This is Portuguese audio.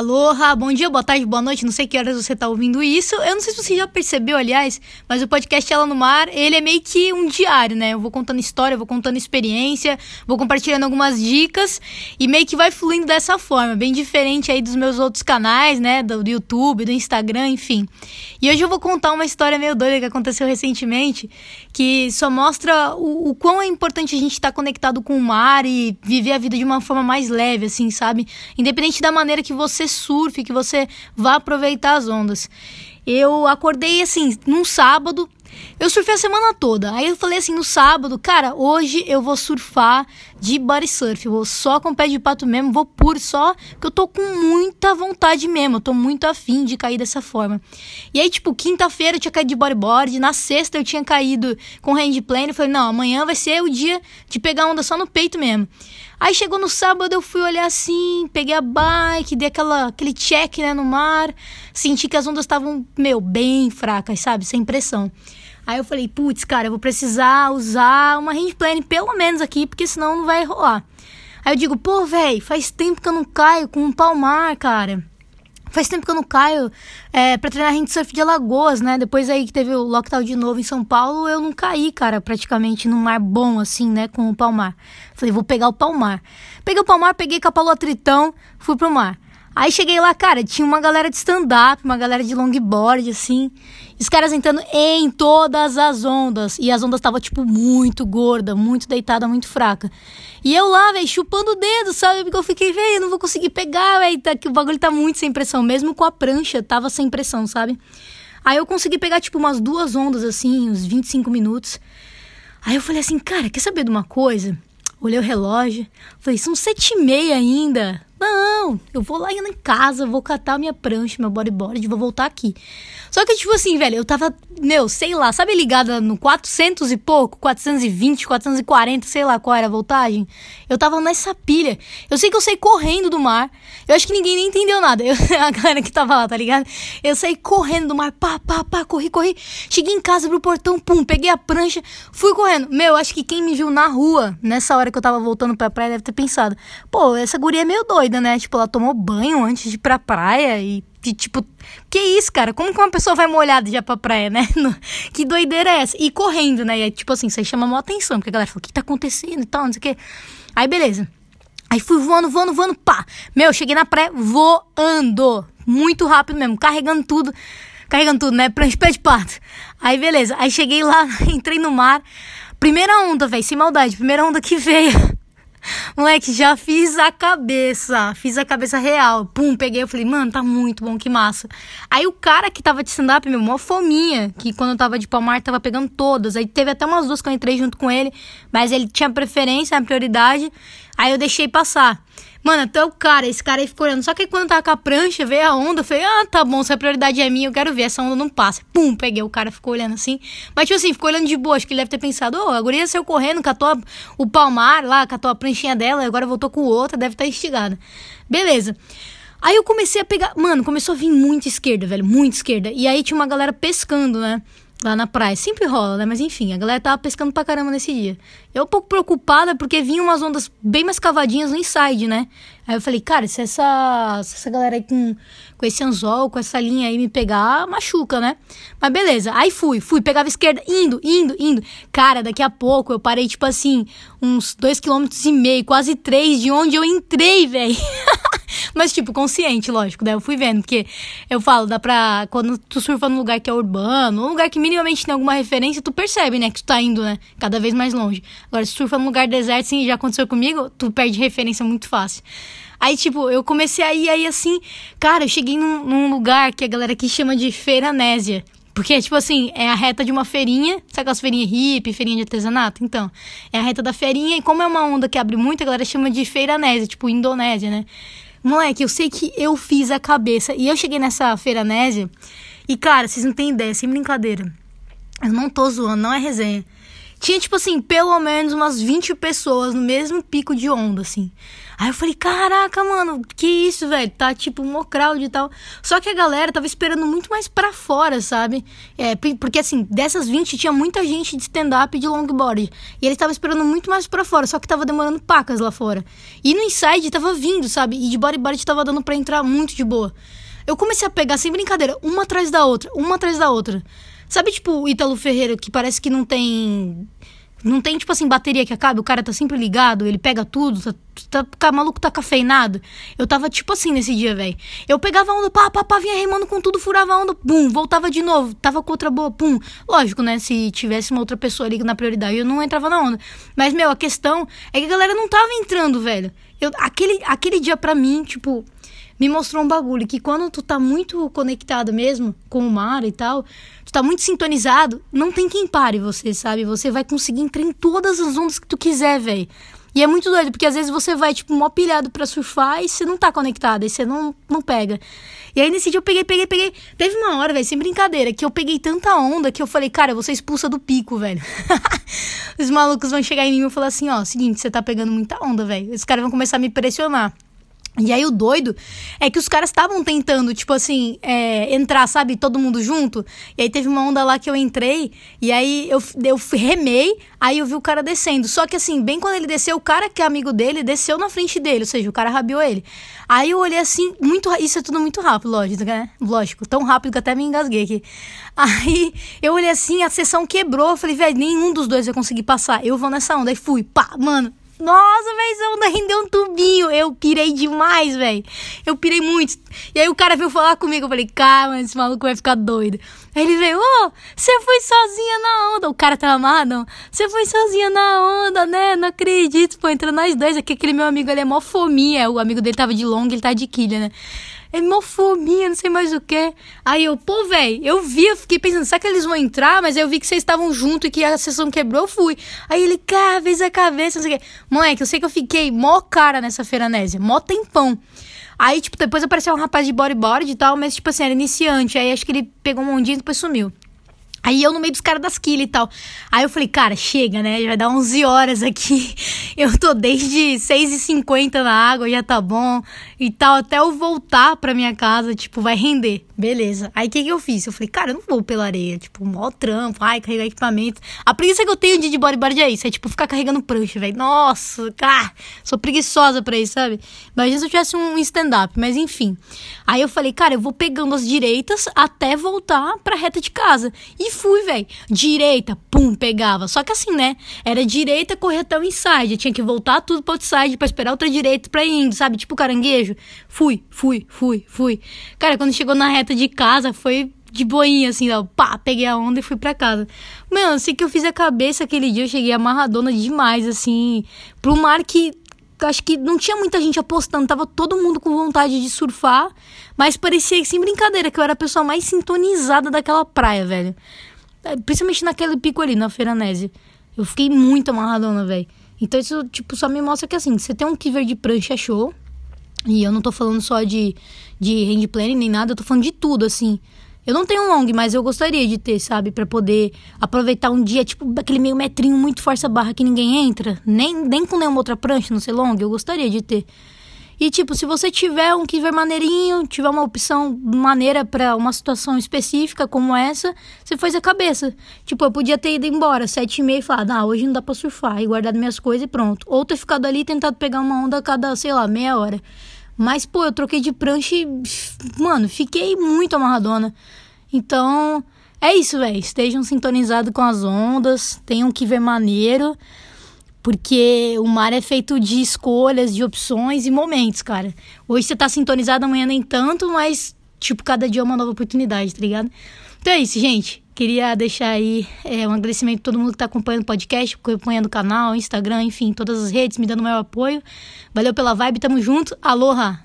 Aloha, bom dia, boa tarde, boa noite, não sei que horas você tá ouvindo isso. Eu não sei se você já percebeu, aliás, mas o podcast Ela no Mar, ele é meio que um diário, né? Eu vou contando história, vou contando experiência, vou compartilhando algumas dicas e meio que vai fluindo dessa forma, bem diferente aí dos meus outros canais, né? Do, YouTube, do Instagram, enfim. E hoje eu vou contar uma história meio doida que aconteceu recentemente, que só mostra o, o quão é importante a gente estar tá conectado com o mar e viver a vida de uma forma mais leve, assim, sabe? Independente da maneira que você surfe, que você vá aproveitar as ondas. Eu acordei assim, num sábado, eu surfei a semana toda. Aí eu falei assim no sábado, cara, hoje eu vou surfar de body surf. Eu vou só com pé de pato mesmo, vou puro só, porque eu tô com muita vontade mesmo. Eu tô muito afim de cair dessa forma. E aí, tipo, quinta-feira eu tinha caído de bodyboard, na sexta eu tinha caído com hand plane. Eu falei, não, amanhã vai ser o dia de pegar onda só no peito mesmo. Aí chegou no sábado, eu fui olhar assim, peguei a bike, dei aquela, aquele check né, no mar, senti que as ondas estavam, meu, bem fracas, sabe? Sem pressão. Aí eu falei, putz, cara, eu vou precisar usar uma handplane pelo menos aqui, porque senão não vai rolar. Aí eu digo, pô, velho, faz tempo que eu não caio com um palmar, cara. Faz tempo que eu não caio é, pra treinar surf de Alagoas, né? Depois aí que teve o lockdown de novo em São Paulo, eu não caí, cara, praticamente num mar bom, assim, né? Com o palmar. Falei, vou pegar o palmar. Peguei o palmar, peguei capalô tritão, fui pro mar. Aí cheguei lá, cara, tinha uma galera de stand-up, uma galera de longboard, assim. Os caras entrando em todas as ondas. E as ondas estavam, tipo, muito gorda, muito deitada, muito fraca. E eu lá, velho, chupando o dedo, sabe? Porque eu fiquei, velho, não vou conseguir pegar, velho. Tá, que o bagulho tá muito sem pressão. Mesmo com a prancha, tava sem pressão, sabe? Aí eu consegui pegar, tipo, umas duas ondas, assim, uns 25 minutos. Aí eu falei assim, cara, quer saber de uma coisa? Olhei o relógio, falei, são sete e meia ainda. Não, eu vou lá em casa, vou catar minha prancha, meu bodyboard, vou voltar aqui. Só que, tipo assim, velho, eu tava, meu, sei lá, sabe ligada no 400 e pouco? 420, 440, sei lá qual era a voltagem? Eu tava nessa pilha. Eu sei que eu saí correndo do mar. Eu acho que ninguém nem entendeu nada. Eu, a galera que tava lá, tá ligado? Eu saí correndo do mar, pá, pá, pá, corri, corri. Cheguei em casa, abri o portão, pum, peguei a prancha, fui correndo. Meu, acho que quem me viu na rua, nessa hora que eu tava voltando pra praia, deve ter pensado: pô, essa guria é meio doida, né? Tipo, ela tomou banho antes de ir pra praia e de tipo, que isso, cara? Como que uma pessoa vai molhada já pra praia, né? que doideira é essa? E correndo, né? E tipo assim, isso aí chama maior atenção, porque a galera fala, o que tá acontecendo e tal, não sei o quê. Aí, beleza. Aí fui voando, voando, voando, pá. Meu, cheguei na praia voando. Muito rápido mesmo, carregando tudo. Carregando tudo, né? Prancha pé de pato. Aí, beleza. Aí cheguei lá, entrei no mar. Primeira onda, velho, sem maldade. Primeira onda que veio. Moleque, já fiz a cabeça. Fiz a cabeça real. Pum, peguei. Eu falei, mano, tá muito bom, que massa. Aí o cara que tava de stand-up, meu, mó fominha. Que quando eu tava de palmar, tava pegando todas. Aí teve até umas duas que eu entrei junto com ele. Mas ele tinha preferência, a prioridade. Aí eu deixei passar. Mano, até o cara, esse cara aí ficou olhando. Só que quando tava com a prancha, veio a onda, eu falei, ah, tá bom, se a prioridade é minha, eu quero ver, essa onda não passa. Pum, peguei, o cara ficou olhando assim. Mas, tipo assim, ficou olhando de boa, acho que ele deve ter pensado, ô, oh, a guria saiu correndo, catou a, o palmar lá, catou a pranchinha dela, agora voltou com outra, deve estar tá instigada. Beleza. Aí eu comecei a pegar, mano, começou a vir muito esquerda, velho, muito esquerda. E aí tinha uma galera pescando, né? Lá na praia. Sempre rola, né? Mas enfim, a galera tava pescando pra caramba nesse dia. Eu um pouco preocupada porque vinham umas ondas bem mais cavadinhas no inside, né? Aí eu falei, cara, se essa, se essa galera aí com, com esse anzol, com essa linha aí me pegar, machuca, né? Mas beleza, aí fui, fui, pegava a esquerda, indo, indo, indo. Cara, daqui a pouco eu parei, tipo assim, uns dois quilômetros e meio, quase três de onde eu entrei, velho. Mas, tipo, consciente, lógico. Daí eu fui vendo, porque eu falo, dá pra. Quando tu surfa num lugar que é urbano, um lugar que minimamente tem alguma referência, tu percebe, né, que tu tá indo, né, cada vez mais longe. Agora, se surfa num lugar deserto, assim, já aconteceu comigo, tu perde referência muito fácil. Aí, tipo, eu comecei a ir aí assim, cara, eu cheguei num, num lugar que a galera aqui chama de Feiranésia. Porque, tipo assim, é a reta de uma feirinha, sabe aquelas feirinhas hippie, feirinha de artesanato? Então, é a reta da feirinha, e como é uma onda que abre muito, a galera chama de Feiranésia, tipo Indonésia, né? Moleque, eu sei que eu fiz a cabeça. E eu cheguei nessa feira Nésia. E, cara, vocês não têm ideia, sem brincadeira. Eu não tô zoando, não é resenha. Tinha, tipo assim, pelo menos umas 20 pessoas no mesmo pico de onda, assim. Aí eu falei, caraca, mano, que isso, velho? Tá tipo um crowd e tal. Só que a galera tava esperando muito mais pra fora, sabe? É, porque assim, dessas 20 tinha muita gente de stand-up e de longboard. E eles estavam esperando muito mais pra fora, só que tava demorando pacas lá fora. E no inside tava vindo, sabe? E de bodyboard tava dando pra entrar muito de boa. Eu comecei a pegar, sem brincadeira, uma atrás da outra, uma atrás da outra. Sabe, tipo, o Ítalo Ferreira, que parece que não tem não tem, tipo assim, bateria que acaba, o cara tá sempre ligado, ele pega tudo, tá, tá, tá maluco, tá cafeinado. Eu tava, tipo assim, nesse dia, velho. Eu pegava a onda, pá, pá, pá, vinha remando com tudo, furava a onda, pum, voltava de novo, tava com outra boa, pum. Lógico, né, se tivesse uma outra pessoa ali na prioridade, eu não entrava na onda. Mas, meu, a questão é que a galera não tava entrando, velho. Eu, aquele, aquele dia pra mim, tipo, me mostrou um bagulho que quando tu tá muito conectado mesmo com o mar e tal, tu tá muito sintonizado, não tem quem pare você, sabe? Você vai conseguir entrar em todas as ondas que tu quiser, velho. E é muito doido, porque às vezes você vai, tipo, mó pilhado pra surfar e você não tá conectado, e você não, não pega. E aí nesse dia eu peguei, peguei, peguei. Teve uma hora, velho, sem brincadeira, que eu peguei tanta onda que eu falei, cara, ser expulsa do pico, velho. Os malucos vão chegar em mim e falar assim, ó, seguinte, você tá pegando muita onda, velho. Os caras vão começar a me pressionar. E aí o doido é que os caras estavam tentando, tipo assim, é, entrar, sabe, todo mundo junto. E aí teve uma onda lá que eu entrei, e aí eu, eu remei, aí eu vi o cara descendo. Só que assim, bem quando ele desceu, o cara que é amigo dele desceu na frente dele, ou seja, o cara rabiou ele. Aí eu olhei assim, muito isso é tudo muito rápido, lógico, né? Lógico, tão rápido que até me engasguei aqui. Aí eu olhei assim, a sessão quebrou, eu falei, velho, nenhum dos dois vai conseguir passar. Eu vou nessa onda. Aí fui, pá, mano, nossa, velho, essa onda rendeu um tubinho. Eu pirei demais, velho. Eu pirei muito. E aí o cara veio falar comigo. Eu falei, calma, esse maluco vai ficar doido. Aí ele veio, ô, oh, você foi sozinha na onda. O cara tava amarrado. Você foi sozinha na onda, né? Não acredito. Pô, entra nós dois aqui. Aquele meu amigo, ele é mó fominha. O amigo dele tava de longa, ele tá de quilha, né? É mofominha, não sei mais o que. Aí eu, pô, velho, eu vi, eu fiquei pensando, será que eles vão entrar? Mas aí eu vi que vocês estavam junto e que a sessão quebrou, eu fui. Aí ele, cara, fez a cabeça, não sei o que. Moleque, eu sei que eu fiquei mó cara nessa feiranese, mó tempão. Aí, tipo, depois apareceu um rapaz de bodyboard e tal, mas, tipo assim, era iniciante. Aí acho que ele pegou um ondinho e depois sumiu. Aí eu no meio dos caras das quilhas e tal. Aí eu falei, cara, chega, né? Já vai dar 11 horas aqui. Eu tô desde 6h50 na água, já tá bom. E tal, até eu voltar pra minha casa, tipo, vai render. Beleza. Aí o que, que eu fiz? Eu falei, cara, eu não vou pela areia. Tipo, mó trampo, ai, carregar equipamento. A preguiça que eu tenho de, de bodyboard é isso. É tipo, ficar carregando prancha, velho. Nossa, cara, sou preguiçosa pra isso, sabe? Imagina se eu tivesse um stand-up, mas enfim. Aí eu falei, cara, eu vou pegando as direitas até voltar pra reta de casa. E fui, velho. Direita, pum, pegava. Só que assim, né? Era direita, correr até o inside. Eu tinha que voltar tudo pro outside pra esperar outra direita pra ir indo, sabe? Tipo caranguejo. Fui, fui, fui, fui. Cara, quando chegou na reta de casa, foi de boinha, assim, ó, pá, peguei a onda e fui pra casa. Mano, sei que eu fiz a cabeça aquele dia, eu cheguei amarradona demais, assim, pro mar que acho que não tinha muita gente apostando, tava todo mundo com vontade de surfar, mas parecia sem brincadeira que eu era a pessoa mais sintonizada daquela praia, velho. É, principalmente naquele pico ali, na Feiranese. Eu fiquei muito amarradona, velho. Então isso, tipo, só me mostra que assim, você tem um kiver de prancha show, e eu não tô falando só de, de hand planning nem nada, eu tô falando de tudo, assim. Eu não tenho um long, mas eu gostaria de ter, sabe? para poder aproveitar um dia, tipo, aquele meio metrinho muito força barra que ninguém entra. Nem, nem com nenhuma outra prancha, não sei long, eu gostaria de ter. E, tipo, se você tiver um kiver maneirinho, tiver uma opção maneira para uma situação específica como essa, você faz a cabeça. Tipo, eu podia ter ido embora sete e meia e falar, ah, hoje não dá pra surfar, e guardado minhas coisas e pronto. Ou ter ficado ali e tentado pegar uma onda a cada, sei lá, meia hora. Mas, pô, eu troquei de prancha e, mano, fiquei muito amarradona. Então, é isso, velho. Estejam sintonizados com as ondas, tenham que ver maneiro, porque o mar é feito de escolhas, de opções e momentos, cara. Hoje você tá sintonizado, amanhã nem tanto, mas, tipo, cada dia é uma nova oportunidade, tá ligado? Então é isso, gente. Queria deixar aí é, um agradecimento a todo mundo que está acompanhando o podcast, acompanhando o canal, Instagram, enfim, todas as redes, me dando o maior apoio. Valeu pela vibe, tamo junto. Aloha!